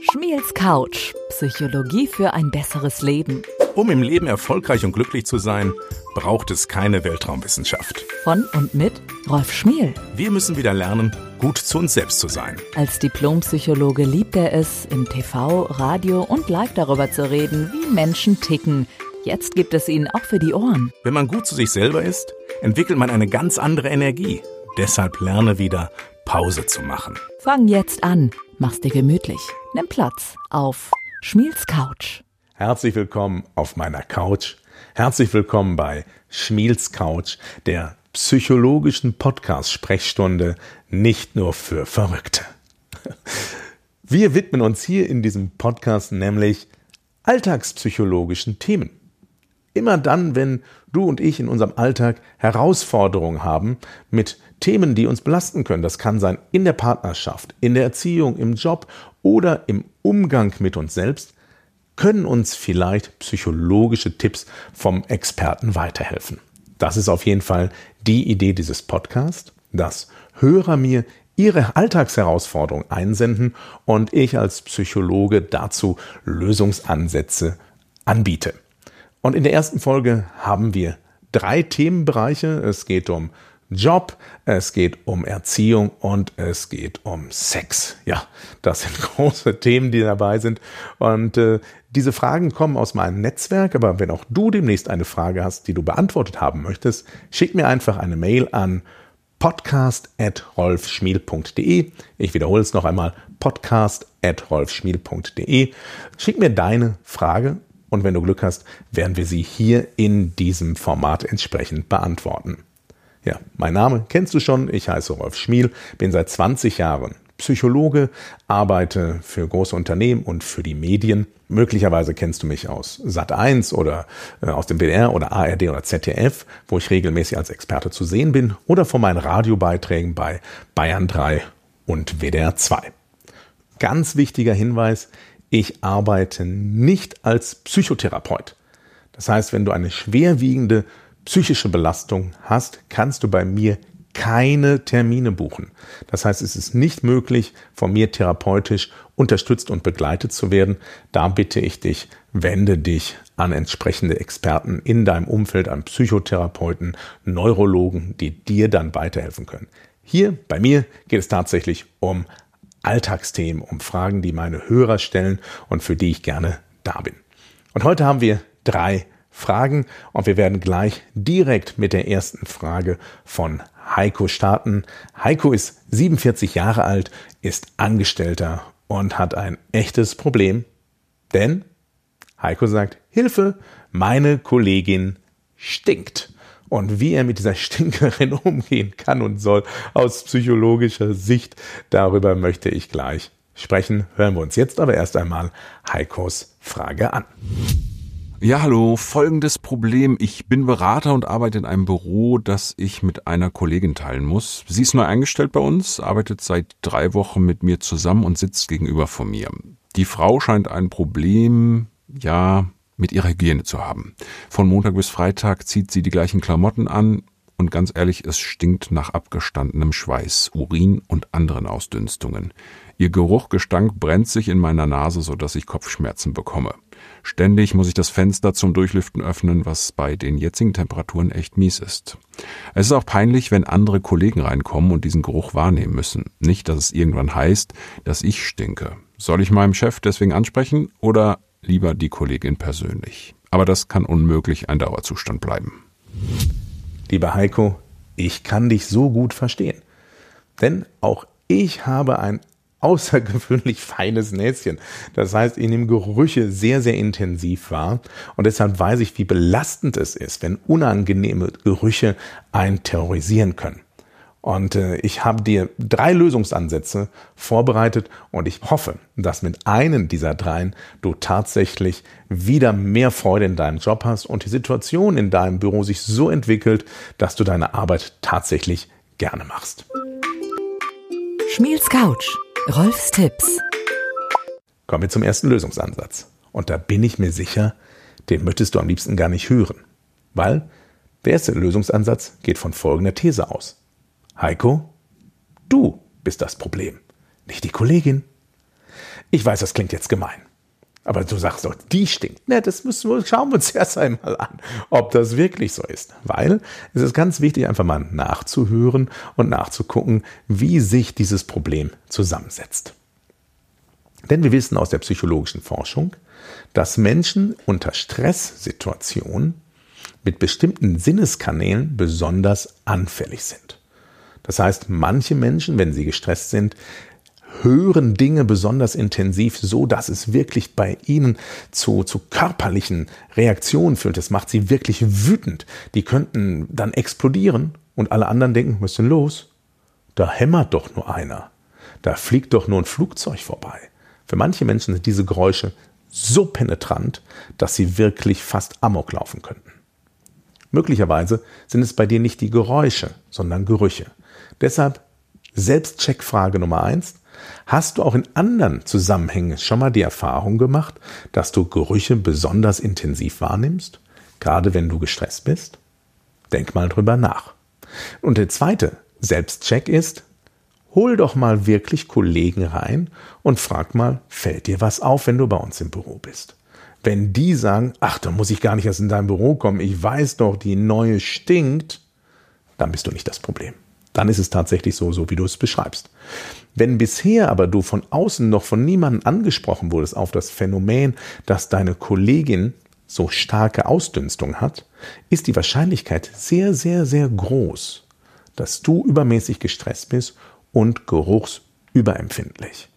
Schmiels Couch. Psychologie für ein besseres Leben. Um im Leben erfolgreich und glücklich zu sein, braucht es keine Weltraumwissenschaft. Von und mit Rolf Schmiel. Wir müssen wieder lernen, gut zu uns selbst zu sein. Als Diplompsychologe liebt er es, im TV, Radio und live darüber zu reden, wie Menschen ticken. Jetzt gibt es ihn auch für die Ohren. Wenn man gut zu sich selber ist, entwickelt man eine ganz andere Energie. Deshalb lerne wieder, Pause zu machen. Fang jetzt an. Mach's dir gemütlich. Nimm Platz auf Schmiels Couch. Herzlich willkommen auf meiner Couch. Herzlich willkommen bei Schmiels Couch, der psychologischen Podcast-Sprechstunde nicht nur für Verrückte. Wir widmen uns hier in diesem Podcast nämlich alltagspsychologischen Themen. Immer dann, wenn du und ich in unserem Alltag Herausforderungen haben mit Themen, die uns belasten können. Das kann sein in der Partnerschaft, in der Erziehung, im Job oder im Umgang mit uns selbst, können uns vielleicht psychologische Tipps vom Experten weiterhelfen. Das ist auf jeden Fall die Idee dieses Podcasts, dass Hörer mir ihre Alltagsherausforderungen einsenden und ich als Psychologe dazu Lösungsansätze anbiete. Und in der ersten Folge haben wir drei Themenbereiche. Es geht um Job, es geht um Erziehung und es geht um Sex. Ja, das sind große Themen, die dabei sind. Und äh, diese Fragen kommen aus meinem Netzwerk, aber wenn auch du demnächst eine Frage hast, die du beantwortet haben möchtest, schick mir einfach eine Mail an podcast.rolfschmiel.de. Ich wiederhole es noch einmal, podcast.rolfschmiel.de. Schick mir deine Frage und wenn du Glück hast, werden wir sie hier in diesem Format entsprechend beantworten. Ja, mein Name kennst du schon. Ich heiße Rolf Schmiel, bin seit 20 Jahren Psychologe, arbeite für große Unternehmen und für die Medien. Möglicherweise kennst du mich aus Sat1 oder äh, aus dem WDR oder ARD oder ZDF, wo ich regelmäßig als Experte zu sehen bin, oder von meinen Radiobeiträgen bei Bayern 3 und WDR 2. Ganz wichtiger Hinweis, ich arbeite nicht als Psychotherapeut. Das heißt, wenn du eine schwerwiegende psychische Belastung hast, kannst du bei mir keine Termine buchen. Das heißt, es ist nicht möglich, von mir therapeutisch unterstützt und begleitet zu werden. Da bitte ich dich, wende dich an entsprechende Experten in deinem Umfeld, an Psychotherapeuten, Neurologen, die dir dann weiterhelfen können. Hier bei mir geht es tatsächlich um Alltagsthemen, um Fragen, die meine Hörer stellen und für die ich gerne da bin. Und heute haben wir drei Fragen und wir werden gleich direkt mit der ersten Frage von Heiko starten. Heiko ist 47 Jahre alt, ist Angestellter und hat ein echtes Problem, denn Heiko sagt, Hilfe, meine Kollegin stinkt. Und wie er mit dieser Stinkerin umgehen kann und soll aus psychologischer Sicht, darüber möchte ich gleich sprechen. Hören wir uns jetzt aber erst einmal Heikos Frage an. Ja, hallo, folgendes Problem. Ich bin Berater und arbeite in einem Büro, das ich mit einer Kollegin teilen muss. Sie ist neu eingestellt bei uns, arbeitet seit drei Wochen mit mir zusammen und sitzt gegenüber von mir. Die Frau scheint ein Problem, ja, mit ihrer Hygiene zu haben. Von Montag bis Freitag zieht sie die gleichen Klamotten an und ganz ehrlich, es stinkt nach abgestandenem Schweiß, Urin und anderen Ausdünstungen. Ihr Geruchgestank brennt sich in meiner Nase, so dass ich Kopfschmerzen bekomme. Ständig muss ich das Fenster zum Durchlüften öffnen, was bei den jetzigen Temperaturen echt mies ist. Es ist auch peinlich, wenn andere Kollegen reinkommen und diesen Geruch wahrnehmen müssen. Nicht, dass es irgendwann heißt, dass ich stinke. Soll ich meinem Chef deswegen ansprechen oder lieber die Kollegin persönlich? Aber das kann unmöglich ein Dauerzustand bleiben. Lieber Heiko, ich kann dich so gut verstehen. Denn auch ich habe ein außergewöhnlich feines Näschen. Das heißt, ich nehme Gerüche sehr, sehr intensiv wahr. Und deshalb weiß ich, wie belastend es ist, wenn unangenehme Gerüche einen terrorisieren können. Und äh, ich habe dir drei Lösungsansätze vorbereitet und ich hoffe, dass mit einem dieser dreien du tatsächlich wieder mehr Freude in deinem Job hast und die Situation in deinem Büro sich so entwickelt, dass du deine Arbeit tatsächlich gerne machst. Schmiels Couch Rolfs Tipps. Kommen wir zum ersten Lösungsansatz. Und da bin ich mir sicher, den möchtest du am liebsten gar nicht hören. Weil der erste Lösungsansatz geht von folgender These aus. Heiko, du bist das Problem, nicht die Kollegin. Ich weiß, das klingt jetzt gemein. Aber du sagst doch, die stinkt. Ne, das müssen wir, schauen wir uns erst einmal an, ob das wirklich so ist. Weil es ist ganz wichtig, einfach mal nachzuhören und nachzugucken, wie sich dieses Problem zusammensetzt. Denn wir wissen aus der psychologischen Forschung, dass Menschen unter Stresssituationen mit bestimmten Sinneskanälen besonders anfällig sind. Das heißt, manche Menschen, wenn sie gestresst sind, hören Dinge besonders intensiv, so dass es wirklich bei ihnen zu, zu körperlichen Reaktionen führt. Das macht sie wirklich wütend. Die könnten dann explodieren und alle anderen denken, was ist denn los? Da hämmert doch nur einer. Da fliegt doch nur ein Flugzeug vorbei. Für manche Menschen sind diese Geräusche so penetrant, dass sie wirklich fast amok laufen könnten. Möglicherweise sind es bei dir nicht die Geräusche, sondern Gerüche. Deshalb Selbstcheckfrage Nummer eins. Hast du auch in anderen Zusammenhängen schon mal die Erfahrung gemacht, dass du Gerüche besonders intensiv wahrnimmst? Gerade wenn du gestresst bist? Denk mal drüber nach. Und der zweite Selbstcheck ist, hol doch mal wirklich Kollegen rein und frag mal, fällt dir was auf, wenn du bei uns im Büro bist? Wenn die sagen, ach, da muss ich gar nicht erst in dein Büro kommen, ich weiß doch, die neue stinkt, dann bist du nicht das Problem. Dann ist es tatsächlich so, so wie du es beschreibst. Wenn bisher aber du von außen noch von niemandem angesprochen wurdest auf das Phänomen, dass deine Kollegin so starke Ausdünstung hat, ist die Wahrscheinlichkeit sehr, sehr, sehr groß, dass du übermäßig gestresst bist und geruchsüberempfindlich.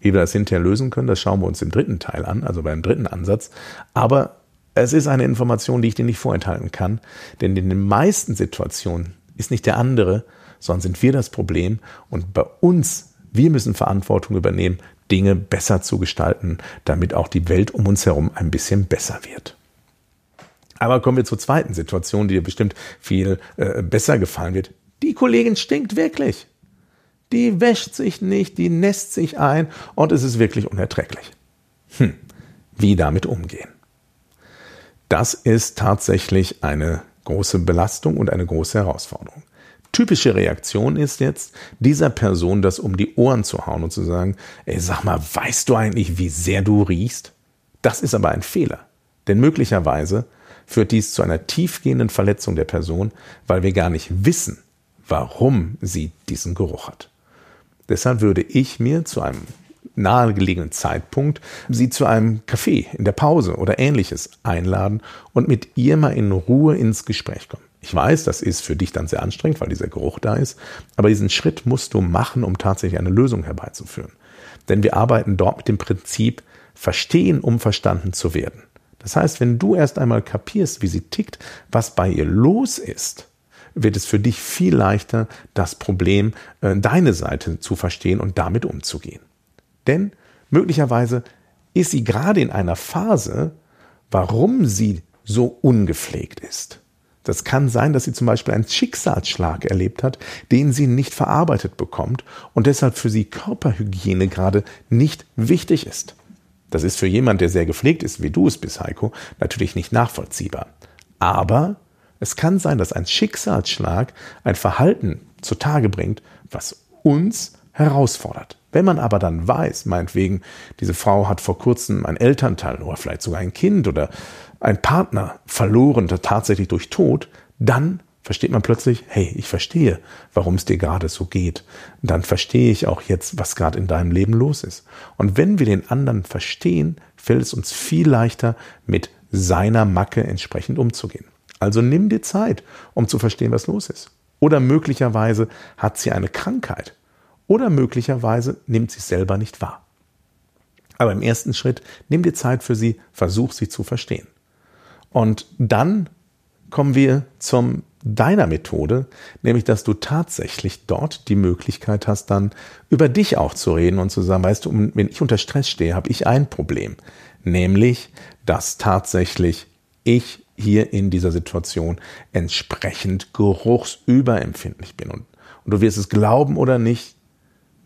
Wie wir das hinterher lösen können, das schauen wir uns im dritten Teil an, also beim dritten Ansatz. Aber es ist eine Information, die ich dir nicht vorenthalten kann, denn in den meisten Situationen ist nicht der andere, sondern sind wir das Problem und bei uns, wir müssen Verantwortung übernehmen, Dinge besser zu gestalten, damit auch die Welt um uns herum ein bisschen besser wird. Aber kommen wir zur zweiten Situation, die dir bestimmt viel äh, besser gefallen wird. Die Kollegin stinkt wirklich. Die wäscht sich nicht, die nässt sich ein und es ist wirklich unerträglich. Hm, wie damit umgehen? Das ist tatsächlich eine große Belastung und eine große Herausforderung. Typische Reaktion ist jetzt, dieser Person das um die Ohren zu hauen und zu sagen, ey, sag mal, weißt du eigentlich, wie sehr du riechst? Das ist aber ein Fehler. Denn möglicherweise führt dies zu einer tiefgehenden Verletzung der Person, weil wir gar nicht wissen, warum sie diesen Geruch hat. Deshalb würde ich mir zu einem nahegelegenen Zeitpunkt sie zu einem Café in der Pause oder ähnliches einladen und mit ihr mal in Ruhe ins Gespräch kommen. Ich weiß, das ist für dich dann sehr anstrengend, weil dieser Geruch da ist, aber diesen Schritt musst du machen, um tatsächlich eine Lösung herbeizuführen. Denn wir arbeiten dort mit dem Prinzip verstehen, um verstanden zu werden. Das heißt, wenn du erst einmal kapierst, wie sie tickt, was bei ihr los ist, wird es für dich viel leichter, das Problem, äh, deine Seite zu verstehen und damit umzugehen. Denn möglicherweise ist sie gerade in einer Phase, warum sie so ungepflegt ist. Das kann sein, dass sie zum Beispiel einen Schicksalsschlag erlebt hat, den sie nicht verarbeitet bekommt und deshalb für sie Körperhygiene gerade nicht wichtig ist. Das ist für jemand, der sehr gepflegt ist, wie du es bist, Heiko, natürlich nicht nachvollziehbar. Aber es kann sein, dass ein Schicksalsschlag ein Verhalten zutage bringt, was uns herausfordert. Wenn man aber dann weiß, meinetwegen, diese Frau hat vor kurzem ein Elternteil oder vielleicht sogar ein Kind oder ein Partner verloren, tatsächlich durch Tod, dann versteht man plötzlich, hey, ich verstehe, warum es dir gerade so geht. dann verstehe ich auch jetzt, was gerade in deinem Leben los ist. Und wenn wir den anderen verstehen, fällt es uns viel leichter, mit seiner Macke entsprechend umzugehen. Also nimm dir Zeit, um zu verstehen, was los ist. Oder möglicherweise hat sie eine Krankheit. Oder möglicherweise nimmt sie es selber nicht wahr. Aber im ersten Schritt nimm dir Zeit für sie, versuch sie zu verstehen. Und dann kommen wir zum deiner Methode, nämlich dass du tatsächlich dort die Möglichkeit hast, dann über dich auch zu reden und zu sagen, weißt du, wenn ich unter Stress stehe, habe ich ein Problem, nämlich, dass tatsächlich ich hier in dieser Situation entsprechend geruchsüberempfindlich bin. Und, und du wirst es glauben oder nicht,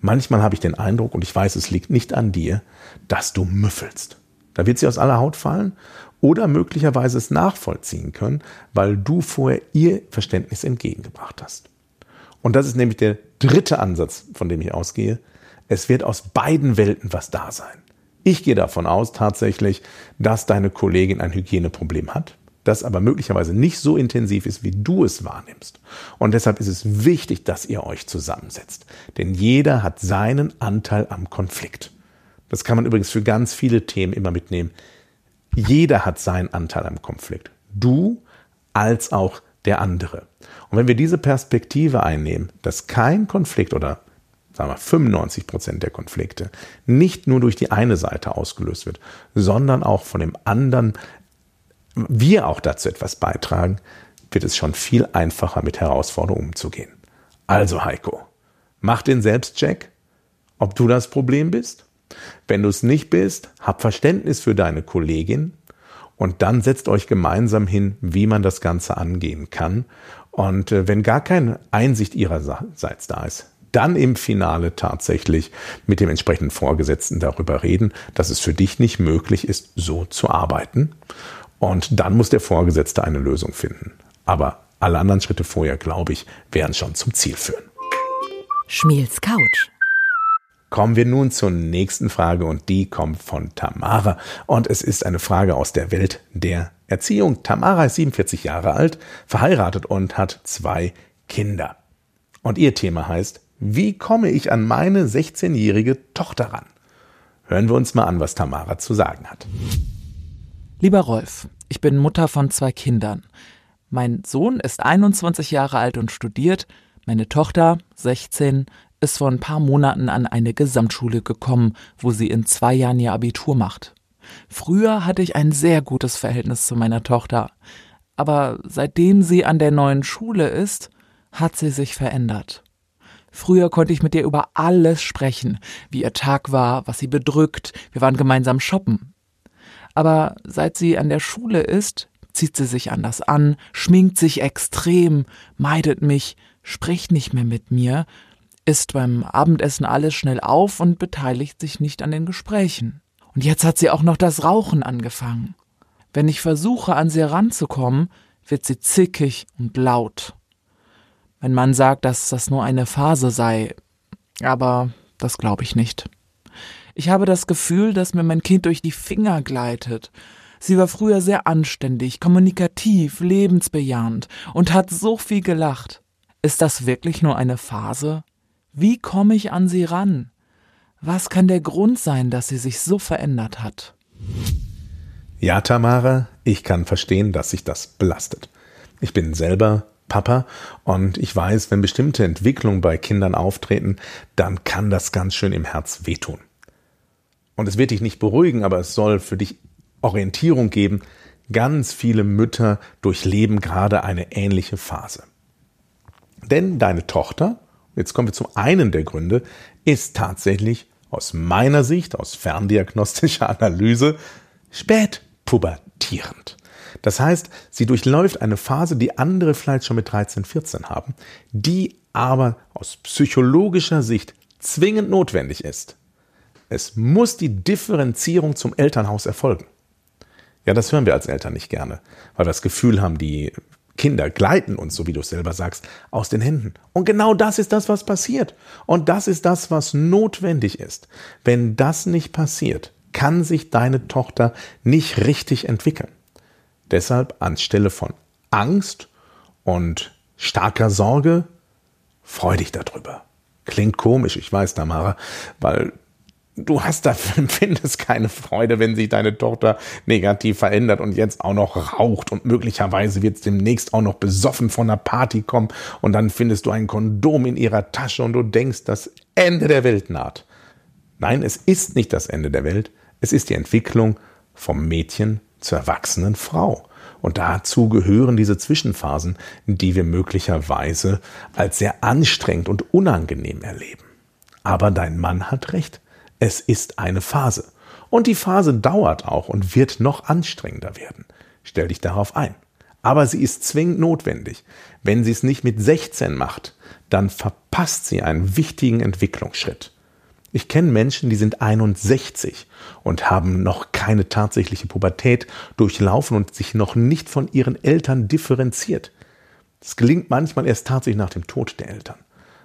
manchmal habe ich den Eindruck, und ich weiß, es liegt nicht an dir, dass du müffelst. Da wird sie aus aller Haut fallen oder möglicherweise es nachvollziehen können, weil du vorher ihr Verständnis entgegengebracht hast. Und das ist nämlich der dritte Ansatz, von dem ich ausgehe. Es wird aus beiden Welten was da sein. Ich gehe davon aus tatsächlich, dass deine Kollegin ein Hygieneproblem hat, das aber möglicherweise nicht so intensiv ist, wie du es wahrnimmst. Und deshalb ist es wichtig, dass ihr euch zusammensetzt. Denn jeder hat seinen Anteil am Konflikt. Das kann man übrigens für ganz viele Themen immer mitnehmen. Jeder hat seinen Anteil am Konflikt. Du als auch der andere. Und wenn wir diese Perspektive einnehmen, dass kein Konflikt oder sagen wir 95 Prozent der Konflikte nicht nur durch die eine Seite ausgelöst wird, sondern auch von dem anderen, wir auch dazu etwas beitragen, wird es schon viel einfacher mit Herausforderungen umzugehen. Also Heiko, mach den Selbstcheck, ob du das Problem bist. Wenn du es nicht bist, hab Verständnis für deine Kollegin und dann setzt euch gemeinsam hin, wie man das Ganze angehen kann. Und äh, wenn gar keine Einsicht ihrerseits da ist, dann im Finale tatsächlich mit dem entsprechenden Vorgesetzten darüber reden, dass es für dich nicht möglich ist, so zu arbeiten. Und dann muss der Vorgesetzte eine Lösung finden. Aber alle anderen Schritte vorher, glaube ich, werden schon zum Ziel führen. Schmiels Couch. Kommen wir nun zur nächsten Frage und die kommt von Tamara. Und es ist eine Frage aus der Welt der Erziehung. Tamara ist 47 Jahre alt, verheiratet und hat zwei Kinder. Und ihr Thema heißt wie komme ich an meine 16-jährige Tochter ran? Hören wir uns mal an, was Tamara zu sagen hat. Lieber Rolf, ich bin Mutter von zwei Kindern. Mein Sohn ist 21 Jahre alt und studiert. Meine Tochter, 16, ist vor ein paar Monaten an eine Gesamtschule gekommen, wo sie in zwei Jahren ihr Abitur macht. Früher hatte ich ein sehr gutes Verhältnis zu meiner Tochter. Aber seitdem sie an der neuen Schule ist, hat sie sich verändert. Früher konnte ich mit ihr über alles sprechen, wie ihr Tag war, was sie bedrückt, wir waren gemeinsam shoppen. Aber seit sie an der Schule ist, zieht sie sich anders an, schminkt sich extrem, meidet mich, spricht nicht mehr mit mir, isst beim Abendessen alles schnell auf und beteiligt sich nicht an den Gesprächen. Und jetzt hat sie auch noch das Rauchen angefangen. Wenn ich versuche, an sie ranzukommen, wird sie zickig und laut. Mein Mann sagt, dass das nur eine Phase sei, aber das glaube ich nicht. Ich habe das Gefühl, dass mir mein Kind durch die Finger gleitet. Sie war früher sehr anständig, kommunikativ, lebensbejahend und hat so viel gelacht. Ist das wirklich nur eine Phase? Wie komme ich an sie ran? Was kann der Grund sein, dass sie sich so verändert hat? Ja, Tamara, ich kann verstehen, dass sich das belastet. Ich bin selber Papa und ich weiß, wenn bestimmte Entwicklungen bei Kindern auftreten, dann kann das ganz schön im Herz wehtun. Und es wird dich nicht beruhigen, aber es soll für dich Orientierung geben. Ganz viele Mütter durchleben gerade eine ähnliche Phase. Denn deine Tochter, jetzt kommen wir zum einen der Gründe, ist tatsächlich aus meiner Sicht, aus ferndiagnostischer Analyse, spätpubertierend. Das heißt, sie durchläuft eine Phase, die andere vielleicht schon mit 13, 14 haben, die aber aus psychologischer Sicht zwingend notwendig ist. Es muss die Differenzierung zum Elternhaus erfolgen. Ja, das hören wir als Eltern nicht gerne, weil wir das Gefühl haben, die Kinder gleiten uns, so wie du es selber sagst, aus den Händen. Und genau das ist das, was passiert. Und das ist das, was notwendig ist. Wenn das nicht passiert, kann sich deine Tochter nicht richtig entwickeln. Deshalb anstelle von Angst und starker Sorge, freu dich darüber. Klingt komisch, ich weiß, Tamara, weil du hast da empfindest keine Freude, wenn sich deine Tochter negativ verändert und jetzt auch noch raucht und möglicherweise wird es demnächst auch noch besoffen von einer Party kommen und dann findest du ein Kondom in ihrer Tasche und du denkst, das Ende der Welt naht. Nein, es ist nicht das Ende der Welt, es ist die Entwicklung vom Mädchen zur erwachsenen Frau. Und dazu gehören diese Zwischenphasen, die wir möglicherweise als sehr anstrengend und unangenehm erleben. Aber dein Mann hat recht. Es ist eine Phase. Und die Phase dauert auch und wird noch anstrengender werden. Stell dich darauf ein. Aber sie ist zwingend notwendig. Wenn sie es nicht mit 16 macht, dann verpasst sie einen wichtigen Entwicklungsschritt. Ich kenne Menschen, die sind 61 und haben noch keine tatsächliche Pubertät durchlaufen und sich noch nicht von ihren Eltern differenziert. Das gelingt manchmal erst tatsächlich nach dem Tod der Eltern.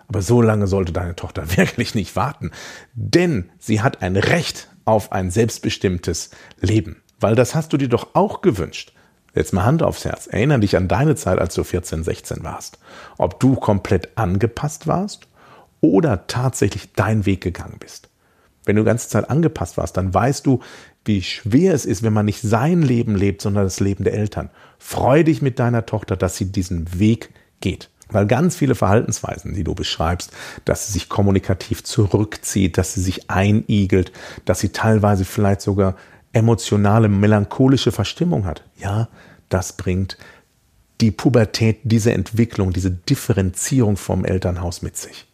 Aber so lange sollte deine Tochter wirklich nicht warten, denn sie hat ein Recht auf ein selbstbestimmtes Leben, weil das hast du dir doch auch gewünscht. Jetzt mal Hand aufs Herz. Erinnere dich an deine Zeit, als du 14, 16 warst. Ob du komplett angepasst warst oder tatsächlich deinen Weg gegangen bist. Wenn du die ganze Zeit angepasst warst, dann weißt du, wie schwer es ist, wenn man nicht sein Leben lebt, sondern das Leben der Eltern. Freu dich mit deiner Tochter, dass sie diesen Weg geht. Weil ganz viele Verhaltensweisen, die du beschreibst, dass sie sich kommunikativ zurückzieht, dass sie sich einigelt, dass sie teilweise vielleicht sogar emotionale, melancholische Verstimmung hat. Ja, das bringt die Pubertät, diese Entwicklung, diese Differenzierung vom Elternhaus mit sich.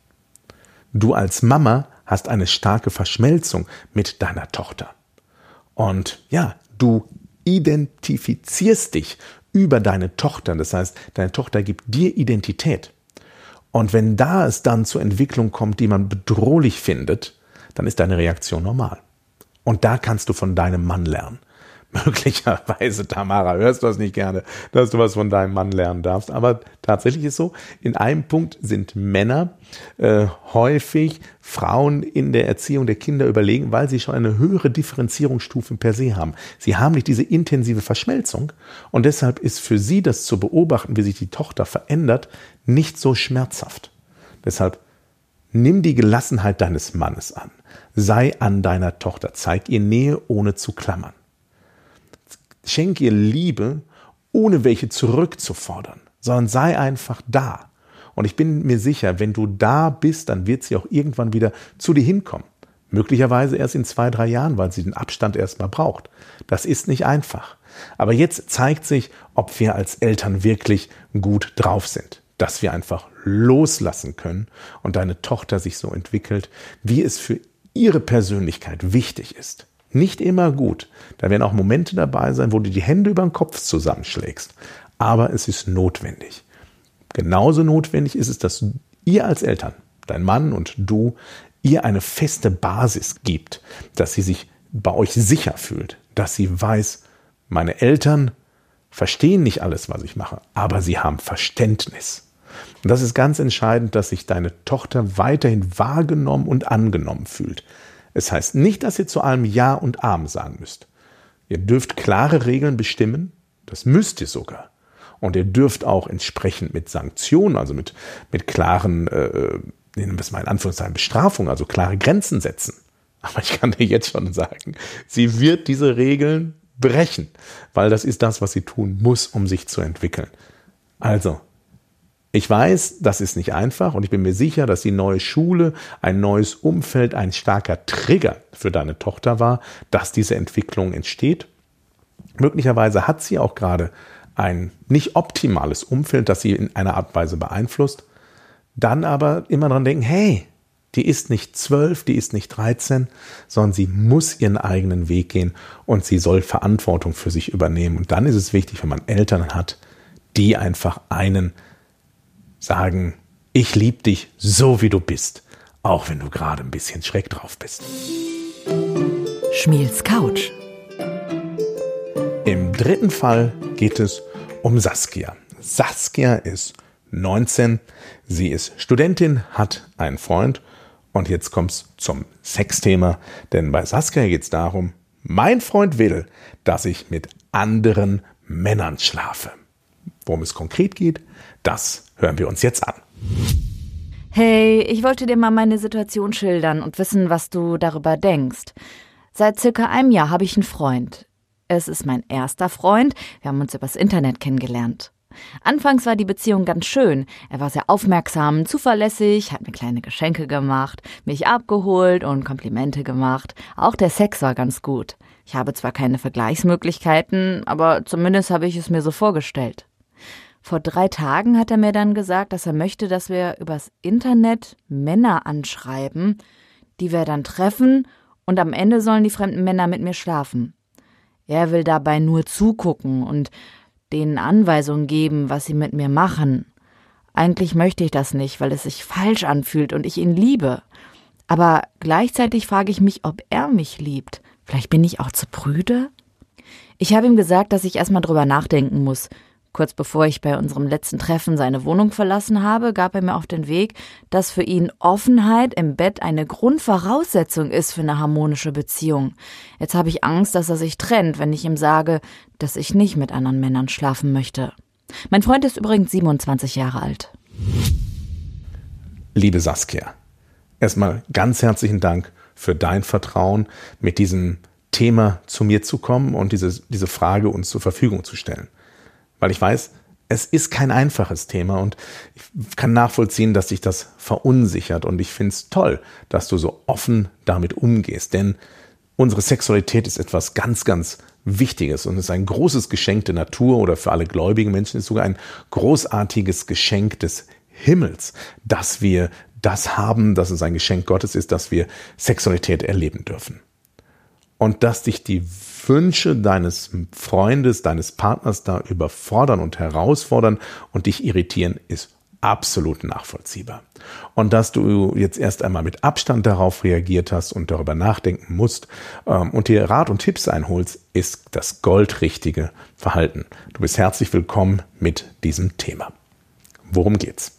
Du als Mama hast eine starke Verschmelzung mit deiner Tochter. Und ja, du identifizierst dich über deine Tochter. Das heißt, deine Tochter gibt dir Identität. Und wenn da es dann zur Entwicklung kommt, die man bedrohlich findet, dann ist deine Reaktion normal. Und da kannst du von deinem Mann lernen. Möglicherweise, Tamara, hörst du das nicht gerne, dass du was von deinem Mann lernen darfst. Aber tatsächlich ist so, in einem Punkt sind Männer äh, häufig Frauen in der Erziehung der Kinder überlegen, weil sie schon eine höhere Differenzierungsstufe per se haben. Sie haben nicht diese intensive Verschmelzung und deshalb ist für sie das zu beobachten, wie sich die Tochter verändert, nicht so schmerzhaft. Deshalb nimm die Gelassenheit deines Mannes an. Sei an deiner Tochter, zeig ihr Nähe ohne zu klammern. Schenk ihr Liebe, ohne welche zurückzufordern, sondern sei einfach da. Und ich bin mir sicher, wenn du da bist, dann wird sie auch irgendwann wieder zu dir hinkommen. Möglicherweise erst in zwei, drei Jahren, weil sie den Abstand erstmal braucht. Das ist nicht einfach. Aber jetzt zeigt sich, ob wir als Eltern wirklich gut drauf sind. Dass wir einfach loslassen können und deine Tochter sich so entwickelt, wie es für ihre Persönlichkeit wichtig ist nicht immer gut. Da werden auch Momente dabei sein, wo du die Hände über den Kopf zusammenschlägst. Aber es ist notwendig. Genauso notwendig ist es, dass ihr als Eltern, dein Mann und du, ihr eine feste Basis gibt, dass sie sich bei euch sicher fühlt, dass sie weiß, meine Eltern verstehen nicht alles, was ich mache, aber sie haben Verständnis. Und das ist ganz entscheidend, dass sich deine Tochter weiterhin wahrgenommen und angenommen fühlt. Es heißt nicht, dass ihr zu allem Ja und Arm sagen müsst. Ihr dürft klare Regeln bestimmen, das müsst ihr sogar. Und ihr dürft auch entsprechend mit Sanktionen, also mit, mit klaren, äh, nennen wir es mal in Anführungszeichen, Bestrafungen, also klare Grenzen setzen. Aber ich kann dir jetzt schon sagen, sie wird diese Regeln brechen, weil das ist das, was sie tun muss, um sich zu entwickeln. Also, ich weiß, das ist nicht einfach und ich bin mir sicher, dass die neue Schule, ein neues Umfeld ein starker Trigger für deine Tochter war, dass diese Entwicklung entsteht. Möglicherweise hat sie auch gerade ein nicht optimales Umfeld, das sie in einer Art und Weise beeinflusst. Dann aber immer dran denken, hey, die ist nicht zwölf, die ist nicht dreizehn, sondern sie muss ihren eigenen Weg gehen und sie soll Verantwortung für sich übernehmen. Und dann ist es wichtig, wenn man Eltern hat, die einfach einen sagen, ich liebe dich so wie du bist, auch wenn du gerade ein bisschen schräg drauf bist. Schmiels Couch. Im dritten Fall geht es um Saskia. Saskia ist 19, sie ist Studentin, hat einen Freund und jetzt kommt's zum Sexthema, denn bei Saskia geht es darum, mein Freund will, dass ich mit anderen Männern schlafe. Worum es konkret geht, das hören wir uns jetzt an. Hey, ich wollte dir mal meine Situation schildern und wissen, was du darüber denkst. Seit circa einem Jahr habe ich einen Freund. Es ist mein erster Freund. Wir haben uns übers Internet kennengelernt. Anfangs war die Beziehung ganz schön. Er war sehr aufmerksam, zuverlässig, hat mir kleine Geschenke gemacht, mich abgeholt und Komplimente gemacht. Auch der Sex war ganz gut. Ich habe zwar keine Vergleichsmöglichkeiten, aber zumindest habe ich es mir so vorgestellt. Vor drei Tagen hat er mir dann gesagt, dass er möchte, dass wir übers Internet Männer anschreiben, die wir dann treffen und am Ende sollen die fremden Männer mit mir schlafen. Er will dabei nur zugucken und denen Anweisungen geben, was sie mit mir machen. Eigentlich möchte ich das nicht, weil es sich falsch anfühlt und ich ihn liebe. Aber gleichzeitig frage ich mich, ob er mich liebt. Vielleicht bin ich auch zu prüde? Ich habe ihm gesagt, dass ich erstmal drüber nachdenken muss, Kurz bevor ich bei unserem letzten Treffen seine Wohnung verlassen habe, gab er mir auf den Weg, dass für ihn Offenheit im Bett eine Grundvoraussetzung ist für eine harmonische Beziehung. Jetzt habe ich Angst, dass er sich trennt, wenn ich ihm sage, dass ich nicht mit anderen Männern schlafen möchte. Mein Freund ist übrigens 27 Jahre alt. Liebe Saskia, erstmal ganz herzlichen Dank für dein Vertrauen, mit diesem Thema zu mir zu kommen und diese, diese Frage uns zur Verfügung zu stellen weil ich weiß, es ist kein einfaches Thema und ich kann nachvollziehen, dass dich das verunsichert und ich finde es toll, dass du so offen damit umgehst, denn unsere Sexualität ist etwas ganz, ganz Wichtiges und ist ein großes Geschenk der Natur oder für alle gläubigen Menschen ist sogar ein großartiges Geschenk des Himmels, dass wir das haben, dass es ein Geschenk Gottes ist, dass wir Sexualität erleben dürfen. Und dass dich die Wünsche deines Freundes, deines Partners da überfordern und herausfordern und dich irritieren, ist absolut nachvollziehbar. Und dass du jetzt erst einmal mit Abstand darauf reagiert hast und darüber nachdenken musst ähm, und dir Rat und Tipps einholst, ist das goldrichtige Verhalten. Du bist herzlich willkommen mit diesem Thema. Worum geht's?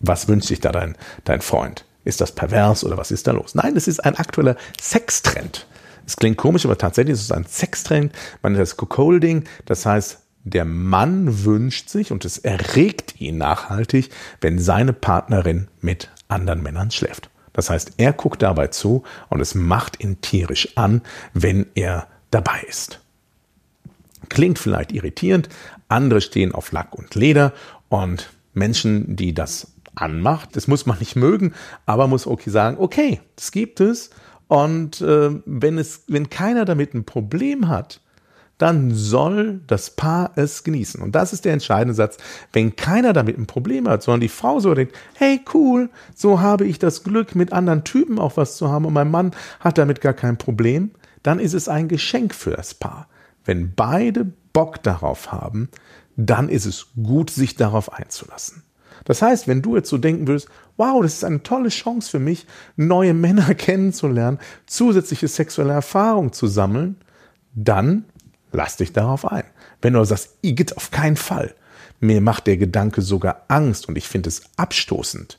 Was wünscht sich da dein, dein Freund? Ist das pervers oder was ist da los? Nein, es ist ein aktueller Sextrend. Es klingt komisch, aber tatsächlich ist es ein Sextrend. Man nennt das Cuckolding. Das heißt, der Mann wünscht sich und es erregt ihn nachhaltig, wenn seine Partnerin mit anderen Männern schläft. Das heißt, er guckt dabei zu und es macht ihn tierisch an, wenn er dabei ist. Klingt vielleicht irritierend, andere stehen auf Lack und Leder und Menschen, die das anmacht, das muss man nicht mögen, aber muss okay sagen, okay, das gibt es und äh, wenn, es, wenn keiner damit ein Problem hat, dann soll das Paar es genießen. Und das ist der entscheidende Satz. Wenn keiner damit ein Problem hat, sondern die Frau so denkt, hey cool, so habe ich das Glück, mit anderen Typen auch was zu haben und mein Mann hat damit gar kein Problem, dann ist es ein Geschenk für das Paar. Wenn beide Bock darauf haben, dann ist es gut, sich darauf einzulassen. Das heißt, wenn du jetzt so denken würdest, wow, das ist eine tolle Chance für mich, neue Männer kennenzulernen, zusätzliche sexuelle Erfahrung zu sammeln, dann lass dich darauf ein. Wenn du sagst, Igitt, auf keinen Fall, mir macht der Gedanke sogar Angst und ich finde es abstoßend,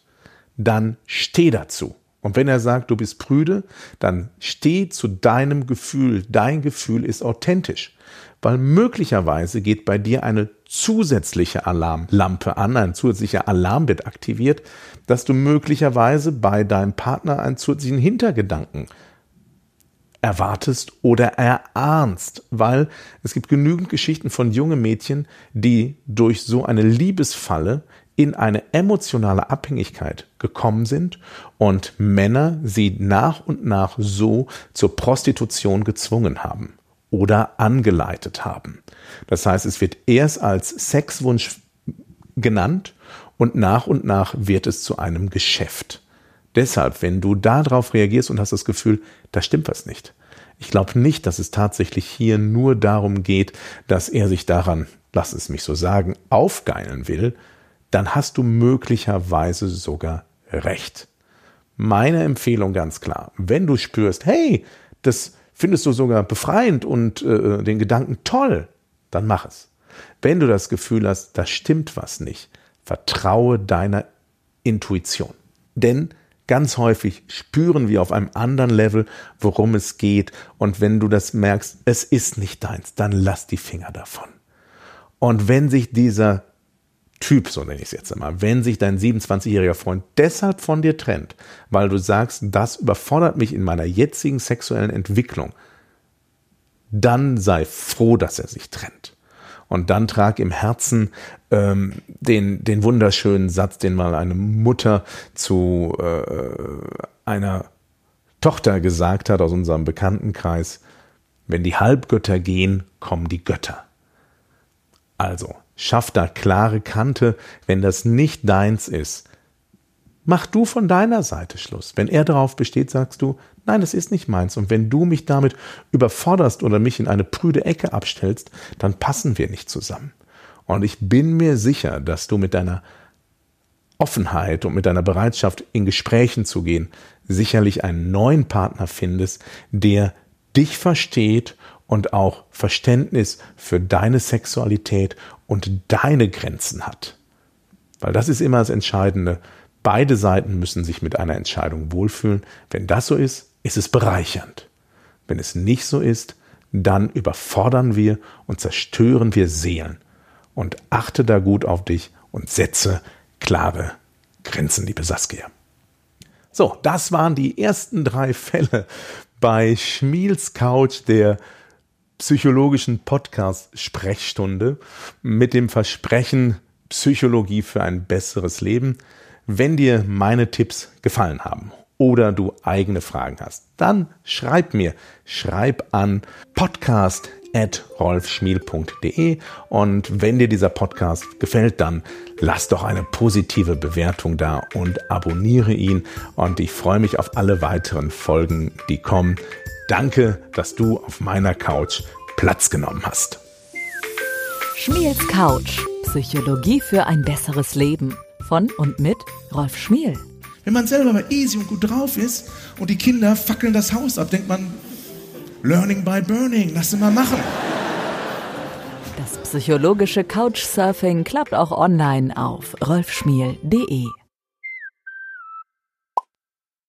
dann steh dazu. Und wenn er sagt, du bist prüde, dann steh zu deinem Gefühl. Dein Gefühl ist authentisch weil möglicherweise geht bei dir eine zusätzliche Alarmlampe an, ein zusätzlicher Alarm aktiviert, dass du möglicherweise bei deinem Partner einen zusätzlichen Hintergedanken erwartest oder erahnst, weil es gibt genügend Geschichten von jungen Mädchen, die durch so eine Liebesfalle in eine emotionale Abhängigkeit gekommen sind und Männer sie nach und nach so zur Prostitution gezwungen haben oder angeleitet haben. Das heißt, es wird erst als Sexwunsch genannt und nach und nach wird es zu einem Geschäft. Deshalb, wenn du darauf reagierst und hast das Gefühl, da stimmt was nicht. Ich glaube nicht, dass es tatsächlich hier nur darum geht, dass er sich daran, lass es mich so sagen, aufgeilen will, dann hast du möglicherweise sogar recht. Meine Empfehlung ganz klar, wenn du spürst, hey, das findest du sogar befreiend und äh, den Gedanken toll, dann mach es. Wenn du das Gefühl hast, da stimmt was nicht, vertraue deiner Intuition. Denn ganz häufig spüren wir auf einem anderen Level, worum es geht. Und wenn du das merkst, es ist nicht deins, dann lass die Finger davon. Und wenn sich dieser Typ, so nenne ich es jetzt einmal, wenn sich dein 27-jähriger Freund deshalb von dir trennt, weil du sagst, das überfordert mich in meiner jetzigen sexuellen Entwicklung, dann sei froh, dass er sich trennt. Und dann trag im Herzen ähm, den, den wunderschönen Satz, den mal eine Mutter zu äh, einer Tochter gesagt hat aus unserem Bekanntenkreis, wenn die Halbgötter gehen, kommen die Götter. Also, Schaff da klare Kante, wenn das nicht deins ist. Mach du von deiner Seite Schluss. Wenn er darauf besteht, sagst du, nein, das ist nicht meins. Und wenn du mich damit überforderst oder mich in eine prüde Ecke abstellst, dann passen wir nicht zusammen. Und ich bin mir sicher, dass du mit deiner Offenheit und mit deiner Bereitschaft, in Gesprächen zu gehen, sicherlich einen neuen Partner findest, der dich versteht und auch Verständnis für deine Sexualität und deine Grenzen hat. Weil das ist immer das Entscheidende. Beide Seiten müssen sich mit einer Entscheidung wohlfühlen. Wenn das so ist, ist es bereichernd. Wenn es nicht so ist, dann überfordern wir und zerstören wir Seelen. Und achte da gut auf dich und setze klare Grenzen, liebe Saskia. So, das waren die ersten drei Fälle bei Schmiels Couch, der psychologischen Podcast-Sprechstunde mit dem Versprechen Psychologie für ein besseres Leben. Wenn dir meine Tipps gefallen haben oder du eigene Fragen hast, dann schreib mir, schreib an podcast@rolfschmiel.de und wenn dir dieser Podcast gefällt, dann lass doch eine positive Bewertung da und abonniere ihn und ich freue mich auf alle weiteren Folgen, die kommen. Danke, dass du auf meiner Couch Platz genommen hast. Schmiels Couch. Psychologie für ein besseres Leben. Von und mit Rolf Schmiel. Wenn man selber mal easy und gut drauf ist und die Kinder fackeln das Haus ab, denkt man, Learning by Burning, lass sie mal machen. Das psychologische Couchsurfing klappt auch online auf rolfschmiel.de.